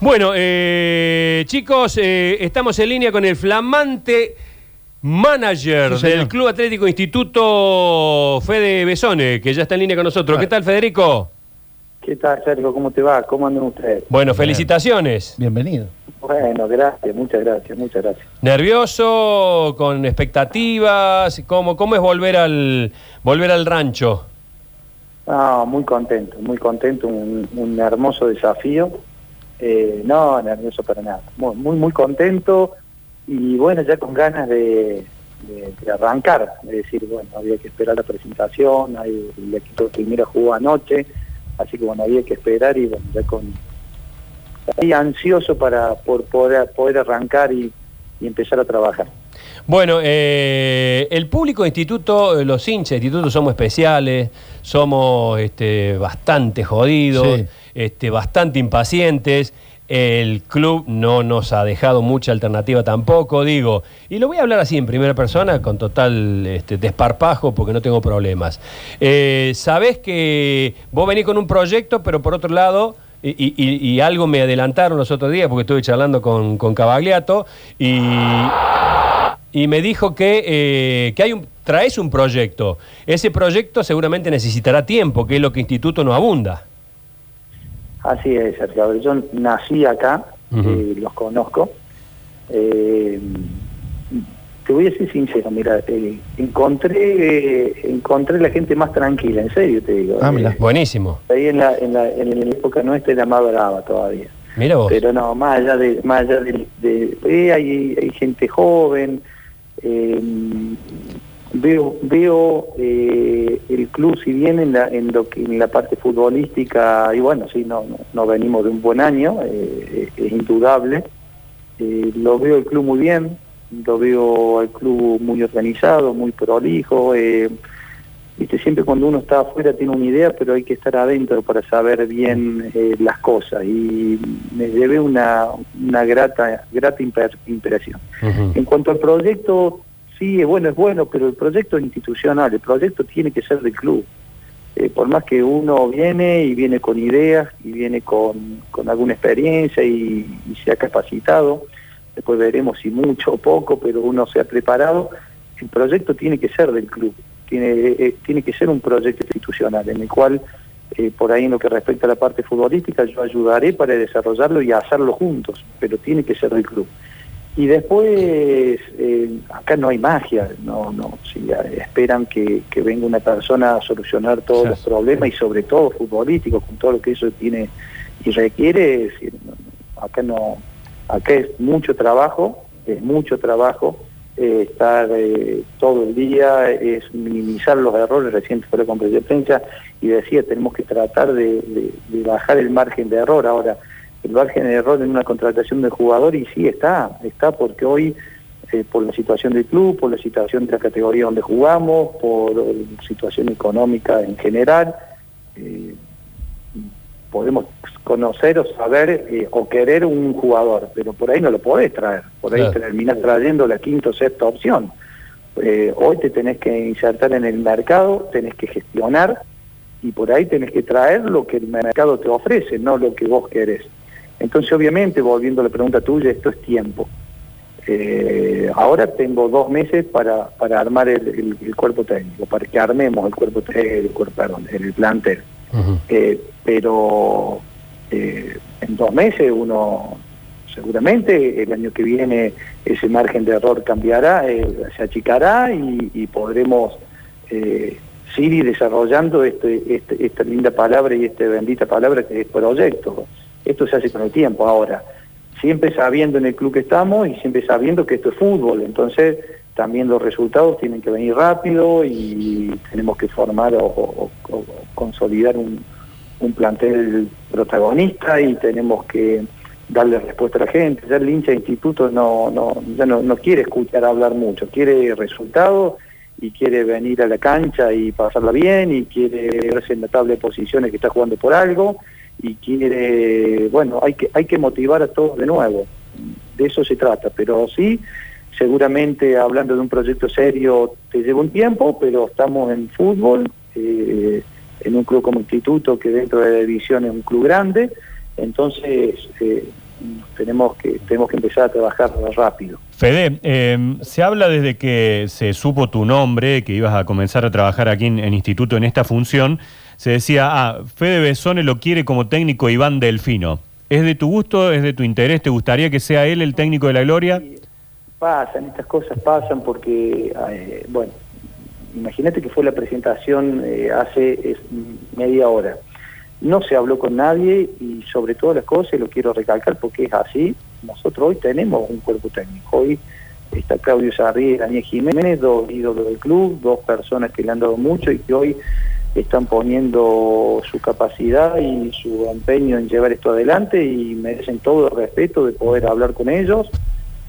Bueno, eh, chicos, eh, estamos en línea con el flamante manager Sí, del Club Atlético Instituto Fede Besone, que ya está en línea con nosotros. ¿Qué tal, Federico? ¿Qué tal, Sergio? ¿Cómo te va? ¿Cómo andan ustedes? Bueno, felicitaciones. Bienvenido. Bueno, gracias, muchas gracias, muchas gracias. ¿Nervioso? ¿Con expectativas? ¿Cómo, cómo es volver al, volver al rancho? No, muy contento, muy contento, un, un hermoso desafío. Eh, no, nervioso para nada. Muy, muy, muy contento y bueno, ya con ganas de, de- de arrancar. Es decir, bueno, había que esperar la presentación, hay, el equipo primero jugó anoche, así que bueno, había que esperar y bueno, ya con... Ahí ansioso para por poder, poder arrancar y, y empezar a trabajar. Bueno, eh, el público de instituto, eh, los hinchas de instituto somos especiales, somos este, bastante jodidos, Sí. Este, bastante impacientes. El club no nos ha dejado mucha alternativa tampoco, digo. Y lo voy a hablar así en primera persona, con total este, desparpajo, porque no tengo problemas. Eh, Sabés que vos venís con un proyecto, pero por otro lado, y, algo me adelantaron los otros días, porque estuve charlando con, con y me dijo que, eh, que hay un, traes un proyecto. Ese proyecto seguramente necesitará tiempo, que es lo que Instituto no abunda. Así es, Sergio. A ver, Yo nací acá, eh, los conozco. Eh, te voy a ser sincero, mira, eh, encontré encontré la gente más tranquila, en serio te digo. Ah, mira. Buenísimo. ahí en la, en, la, en la época nuestra era más brava todavía. Mira vos. Pero no, más allá de, más allá de, de- hay, hay gente joven, eh, veo, veo eh, el club si bien en la, en lo que en la parte futbolística, y bueno, sí, no, no, no venimos de un buen año, eh, es, es indudable, eh, lo veo el club muy bien, lo veo al club muy organizado, muy prolijo, eh, Viste, siempre cuando uno está afuera tiene una idea, pero hay que estar adentro para saber bien eh, las cosas. Y me llevé una, una grata, grata impresión. En cuanto al proyecto, sí, es bueno, es bueno, pero el proyecto es institucional, el proyecto tiene que ser del club. Eh, por más que uno viene y viene con ideas y viene con, con alguna experiencia y, y se ha capacitado, después veremos si mucho o poco, pero uno se ha preparado, el proyecto tiene que ser del club, tiene, eh, tiene que ser un proyecto institucional en el cual, eh, por ahí en lo que respecta a la parte futbolística, yo ayudaré para desarrollarlo y hacerlo juntos, pero tiene que ser del club. Y después, eh, acá no hay magia, no, no, si esperan que, que venga una persona a solucionar todos Sí. los problemas y sobre todo futbolísticos, con todo lo que eso tiene y requiere, es decir, acá no, acá es mucho trabajo, es mucho trabajo, eh, estar eh, todo el día, es minimizar los errores, recién fue la conferencia de prensa y decía, tenemos que tratar de, de- de bajar el margen de error. Ahora, el margen de error en una contratación del jugador y sí está, está porque hoy eh, por la situación del club, por la situación de la categoría donde jugamos, por eh, situación económica en general, eh, podemos conocer o saber o querer un jugador, pero por ahí no lo podés traer, por ahí Claro. terminás trayendo la quinta o sexta opción. Hoy te tenés que insertar en el mercado, tenés que gestionar y por ahí tenés que traer lo que el mercado te ofrece, no lo que vos querés. Entonces, obviamente, volviendo a la pregunta tuya, esto es tiempo. Eh, ahora tengo dos meses para, para armar el, el- el cuerpo técnico, para que armemos el cuerpo técnico, el, cuerpo, perdón, el plantel. Eh, pero eh, en dos meses uno seguramente el año que viene ese margen de error cambiará, se achicará y, y podremos seguir desarrollando este, este- esta linda palabra y esta bendita palabra que es proyecto. Esto se hace con el tiempo. Ahora, siempre sabiendo en el club que estamos y siempre sabiendo que esto es fútbol, entonces también los resultados tienen que venir rápido y tenemos que formar o, consolidar un, un plantel protagonista y tenemos que darle respuesta a la gente. Ya el hincha de instituto no, no, ya no, no quiere escuchar hablar mucho, quiere resultados y quiere venir a la cancha y pasarla bien y quiere verse en la tabla de posiciones que está jugando por algo y quiere, bueno, hay que, hay que motivar a todos de nuevo. De eso se trata, pero sí, seguramente hablando de un proyecto serio te lleva un tiempo, pero estamos en fútbol, eh, en un club como Instituto que dentro de la división es un club grande, entonces eh, tenemos que tenemos que empezar a trabajar rápido. Fede, eh, se habla desde que se supo tu nombre, que ibas a comenzar a trabajar aquí en, en Instituto en esta función, se decía, ah, Fede Besone lo quiere como técnico Iván Delfino. ¿Es de tu gusto, es de tu interés? ¿Te gustaría que sea él el técnico de la Gloria? Pasan, estas cosas pasan porque, eh, bueno, imagínate que fue la presentación eh, hace media hora. No se habló con nadie y sobre todas las cosas, lo quiero recalcar porque es así, nosotros hoy tenemos un cuerpo técnico. Hoy está Claudio Sarri y Daniel Jiménez, dos ídolos del club, dos personas que le han dado mucho y que hoy están poniendo su capacidad y su empeño en llevar esto adelante y merecen todo el respeto de poder hablar con ellos,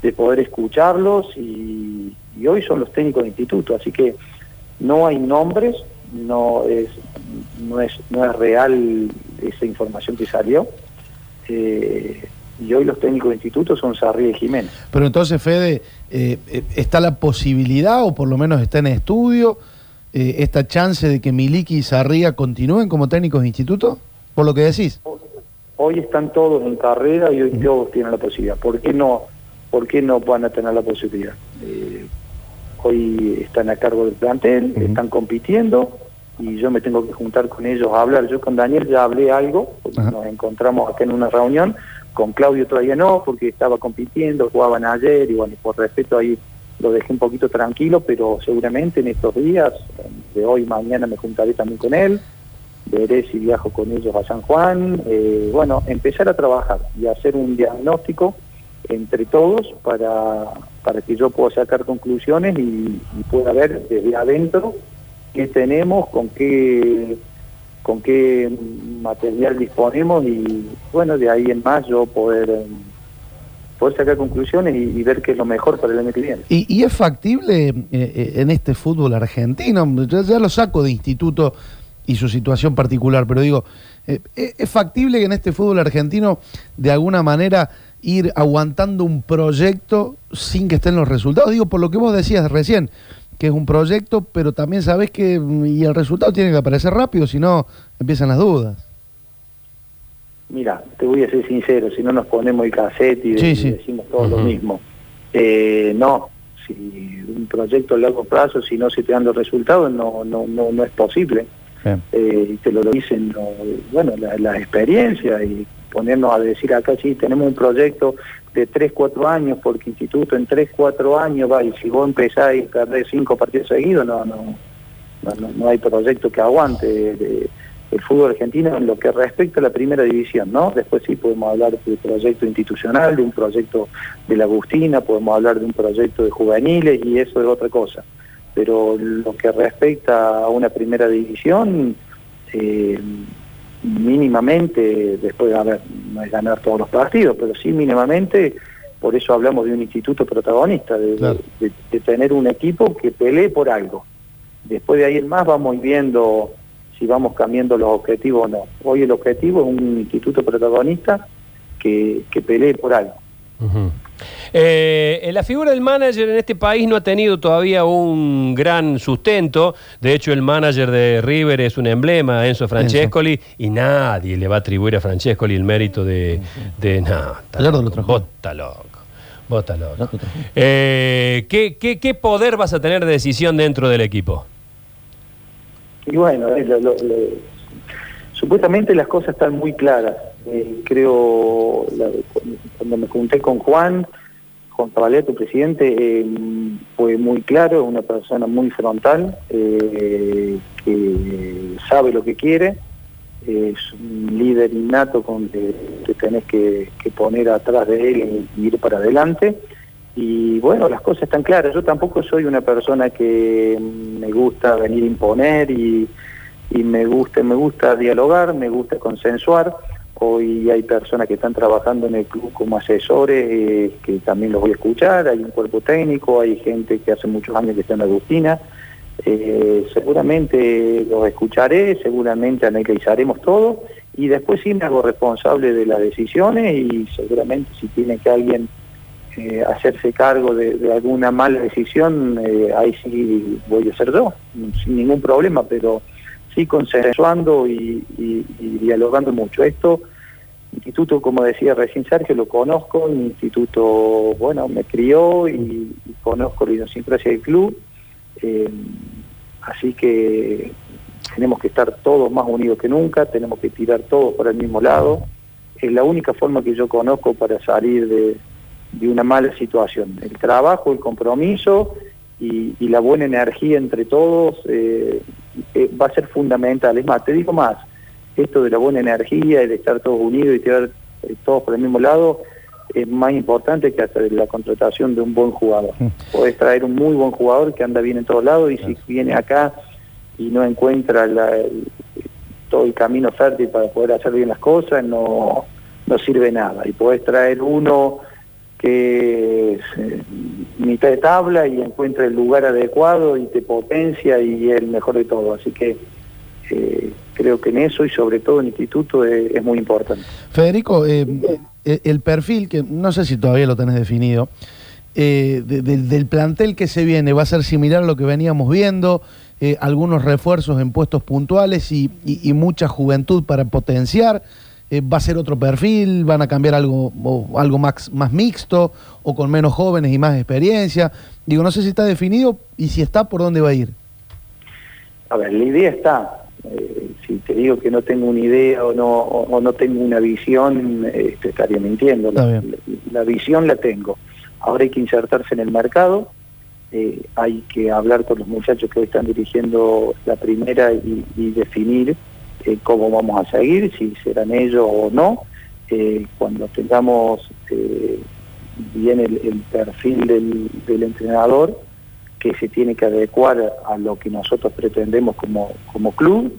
de poder escucharlos y, y hoy son los técnicos del instituto, así que no hay nombres, no es, no es, no es real esa información que salió. Eh, y hoy los técnicos del instituto son Sarri y Jiménez. Pero entonces, Fede, eh, eh, ¿está la posibilidad, o por lo menos está en estudio, eh, esta chance de que Miliki y Sarria continúen como técnicos de instituto? Por lo que decís. Hoy están todos en carrera y hoy todos tienen la posibilidad. ¿Por qué no, por qué no van a tener la posibilidad? Hoy están a cargo del plantel, están compitiendo y yo me tengo que juntar con ellos a hablar. Yo con Daniel ya hablé algo, porque nos encontramos acá en una reunión, con Claudio todavía no, porque estaba compitiendo, jugaban ayer y bueno, por respeto ahí lo dejé un poquito tranquilo, pero seguramente en estos días, de hoy mañana me juntaré también con él, veré si viajo con ellos a San Juan, eh, bueno, empezar a trabajar y hacer un diagnóstico entre todos para, para que yo pueda sacar conclusiones y, pueda ver desde adentro qué tenemos, con qué con qué material disponemos y bueno, de ahí en más yo poder poder sacar conclusiones y, ver qué es lo mejor para el año que viene. ¿Y, es factible eh, eh, en este fútbol argentino? Yo ya lo saco de instituto y su situación particular, pero digo, eh, ¿es factible que en este fútbol argentino de alguna manera ir aguantando un proyecto sin que estén los resultados? Digo, por lo que vos decías recién, que es un proyecto, pero también sabés que mm, y el resultado tiene que aparecer rápido, si no empiezan las dudas. Mira, te voy a ser sincero, si no nos ponemos el cassette y, Sí, sí. y decimos todo lo mismo. Eh, no, si un proyecto a largo plazo, si no se te dan los resultados, no, no, no, no es posible. Eh, te lo dicen, no, bueno, la, la experiencia y ponernos a decir acá, sí, tenemos un proyecto de 3, 4 años, porque instituto en 3, 4 años va, y si vos empezás y perdés 5 partidos seguidos, no, no, no, hay proyecto que aguante. el fútbol argentino en lo que respecta a la primera división, ¿no? Después sí podemos hablar de proyecto institucional, de un proyecto de la Agustina, podemos hablar de un proyecto de juveniles y eso es otra cosa. Pero lo que respecta a una primera división, eh, mínimamente, después, a ver, no es ganar todos los partidos, pero sí mínimamente, por eso hablamos de un instituto protagonista, de, Claro. de- de tener un equipo que pelee por algo. Después de ahí en más vamos viendo si vamos cambiando los objetivos o no. Hoy el objetivo es un instituto protagonista que, que pelee por algo. Eh, la figura del manager en este país no ha tenido todavía un gran sustento. De hecho, el manager de River es un emblema, Enzo Francescoli, y nadie le va a atribuir a Francescoli el mérito de. de no, lo trajo. estás loco. Eh, ¿qué, qué, qué poder vas a tener de decisión dentro del equipo? Y bueno, lo- lo- lo- supuestamente las cosas están muy claras. Eh, creo, cuando me junté con Juan, Juan Caballero, tu presidente, eh, fue muy claro, una persona muy frontal, eh, que sabe lo que quiere, es un líder innato con que te tenés que, poner atrás de él y ir para adelante. Y bueno, las cosas están claras. Yo tampoco soy una persona que me gusta venir a imponer y, y me gusta, me gusta dialogar, me gusta consensuar. Hoy hay personas que están trabajando en el club como asesores, eh, que también los voy a escuchar, hay un cuerpo técnico, hay gente que hace muchos años que está en Agustina. Eh, seguramente los escucharé, seguramente analizaremos todo y después sí me hago responsable de las decisiones y seguramente si tiene que alguien eh, hacerse cargo de, alguna mala decisión, ahí sí voy a ser yo, sin ningún problema, pero sí consensuando y- y dialogando mucho. Esto instituto, como decía recién Sergio, lo conozco, mi instituto, bueno, me crió y, conozco la idiosincrasia del club, eh, así que tenemos que estar todos más unidos que nunca, tenemos que tirar todos por el mismo lado, es la única forma que yo conozco para salir de, una mala situación, el trabajo, el compromiso y, y la buena energía entre todos eh, eh, va a ser fundamental, es más, te digo más, esto de la buena energía y de estar todos unidos y tirar eh, todos por el mismo lado es más importante que hasta la contratación de un buen jugador. Podés traer un muy buen jugador que anda bien en todos lados y si viene acá y no encuentra la- el- todo el camino fértil para poder hacer bien las cosas, no, no sirve nada. Y podés traer uno que es eh, mitad de tabla y encuentra el lugar adecuado y te potencia y es el mejor de todo. Así que eh, creo que en eso y sobre todo en el instituto es, es muy importante. Federico, eh, el perfil, que no sé si todavía lo tenés definido, eh, de- del- del plantel que se viene, ¿va a ser similar a lo que veníamos viendo? Eh, algunos refuerzos en puestos puntuales y, y- y mucha juventud para potenciar. ¿Va a ser otro perfil? ¿Van a cambiar algo, o algo más, más mixto o con menos jóvenes y más experiencia? Digo, no sé si está definido y si está, ¿por dónde va a ir? A ver, la idea está. Eh, si te digo que no tengo una idea o no, o, o no tengo una visión, eh, te estaría mintiendo. La, bien. la- la visión la tengo. Ahora hay que insertarse en el mercado, eh, hay que hablar con los muchachos que hoy están dirigiendo la primera y, y definir eh, cómo vamos a seguir, si serán ellos o no. Eh, cuando tengamos eh, bien el, el perfil del, del entrenador, que se tiene que adecuar a lo que nosotros pretendemos como, como club,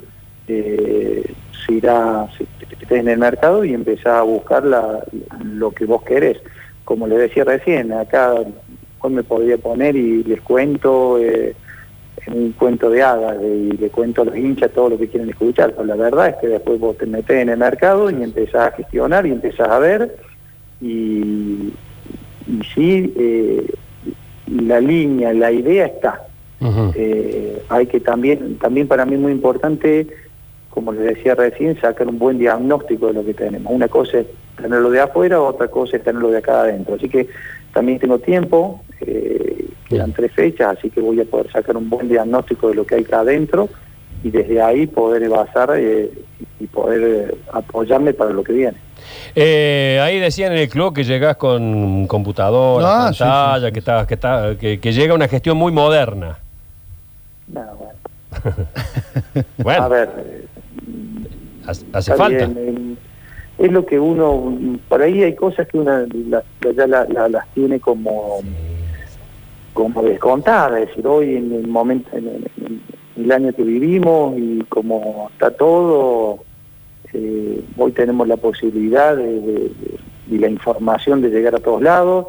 eh, se irá se, te- en el mercado y empezar a buscar lo que vos querés. Como le decía recién, acá hoy me podría poner y les cuento eh, un cuento de hadas y le cuento a los hinchas todo lo que quieren escuchar, pero la verdad es que después vos te metés en el mercado y empezás a gestionar y empezás a ver y, y sí, eh, la línea, la idea está. Eh, hay que también, también para mí es muy importante, como les decía recién, sacar un buen diagnóstico de lo que tenemos. Una cosa es tenerlo de afuera, otra cosa es tenerlo de acá adentro. Así que también tengo tiempo, eh, quedan tres fechas, así que voy a poder sacar un buen diagnóstico de lo que hay acá adentro y desde ahí poder basar eh, y poder eh, apoyarme para lo que viene. Eh, ahí decían en el club que llegás con computadora, Ah, pantalla, sí, sí. Que, está, que, está, que, que llega una gestión muy moderna. No, bueno. Bueno, A ver, eh, hace, falta. bien, es lo que uno, por ahí hay cosas que uno la- ya la- la- las tiene como, como descontadas, es decir, hoy en el momento, en el, en el año que vivimos y como está todo, eh, hoy tenemos la posibilidad de, y la información de llegar a todos lados,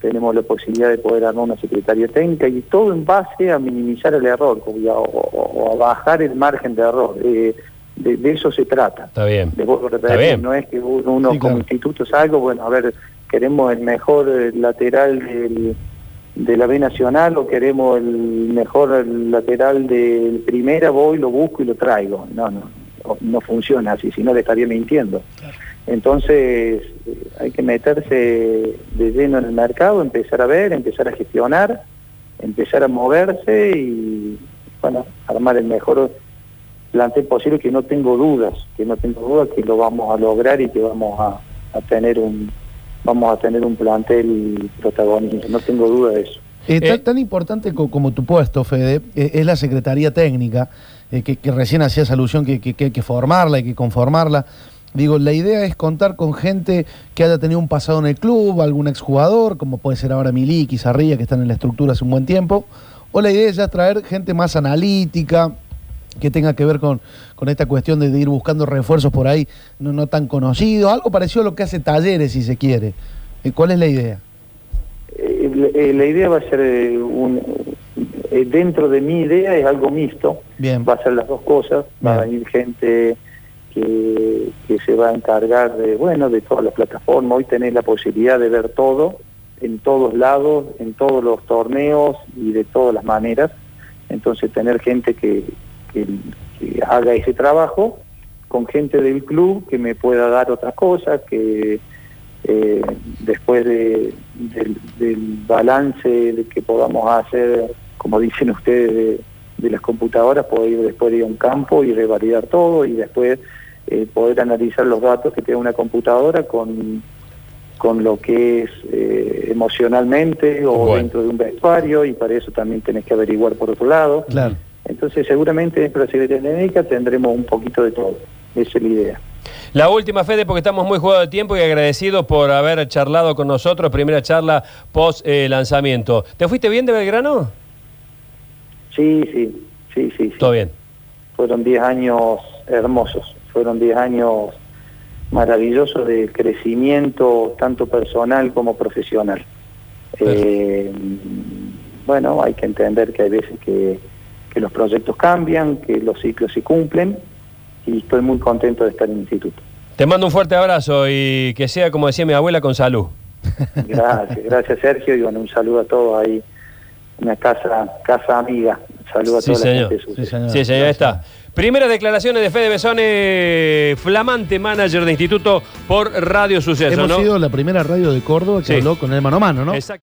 tenemos la posibilidad de poder armar una secretaría técnica y todo en base a minimizar el error o, a, o- o a bajar el margen de error. Eh, de, de eso se trata. Está bien. De repetir, Está bien. no es que uno, uno Sí, como claro. instituto salga, bueno, a ver, queremos el mejor eh, lateral del- de la B Nacional o queremos el mejor lateral de primera, voy, lo busco y lo traigo. No, no, no, funciona así, si no le estaría mintiendo. Entonces eh, hay que meterse de lleno en el mercado, empezar a ver, empezar a gestionar, empezar a moverse y, bueno, armar el mejor plantel posible que no tengo dudas, que no tengo dudas que lo vamos a lograr y que vamos a, a tener un vamos a tener un plantel protagonista, no tengo duda de eso. Eh, tan, Eh, tan importante co- como tu puesto, Fede, eh, es la Secretaría Técnica, eh, que, que recién hacías alusión que, que- que hay que formarla, hay que conformarla. Digo, la idea es contar con gente que haya tenido un pasado en el club, algún exjugador, como puede ser ahora Miliki, Zarría, que están en la estructura hace un buen tiempo, o la idea es ya traer gente más analítica, que tenga que ver con, con esta cuestión de, ir buscando refuerzos por ahí no, no tan conocidos, algo parecido a lo que hace Talleres, si se quiere. Eh, ¿Cuál es la idea? Eh, la- eh, la idea va a ser eh, un, eh, dentro de mi idea es algo mixto, Bien. va a ser las dos cosas, va a venir gente que, que se va a encargar de, bueno, de todas las plataformas, hoy tenés la posibilidad de ver todo, en todos lados, en todos los torneos y de todas las maneras, entonces tener gente que, que- que haga ese trabajo con gente del club que me pueda dar otras cosas, que eh, después de, del, del balance de que podamos hacer, como dicen ustedes, de, de las computadoras, poder ir después ir a un campo y revalidar todo y después eh, poder analizar los datos que tiene una computadora con, con lo que es eh, emocionalmente o Bueno. dentro de un vestuario y para eso también tenés que averiguar por otro lado. Claro. Entonces seguramente dentro de la Secretaría Médica tendremos un poquito de todo. Esa es la idea. La última, Fede, porque estamos muy jugados de tiempo y agradecidos por haber charlado con nosotros. Primera charla post eh, lanzamiento. ¿Te fuiste bien de Belgrano? Sí, sí, sí, sí. sí. Todo bien. Fueron 10 años hermosos, fueron 10 años maravillosos de crecimiento tanto personal como profesional. Eh, bueno, hay que entender que hay veces que, que los proyectos cambian, que los ciclos se cumplen y estoy muy contento de estar en el instituto. Te mando un fuerte abrazo y que sea, como decía mi abuela, con salud. Gracias, gracias Sergio y bueno, un saludo a todos ahí, una casa, casa amiga. Un saludo a Sí, toda la señor. gente de. Sí, señor. Sí, señor, ahí está. Primeras declaraciones de Fede Besone, flamante manager de instituto por Radio Suceso, Hemos ¿no? sido la primera radio de Córdoba que Sí. habló con el mano a mano, ¿no? Exacto.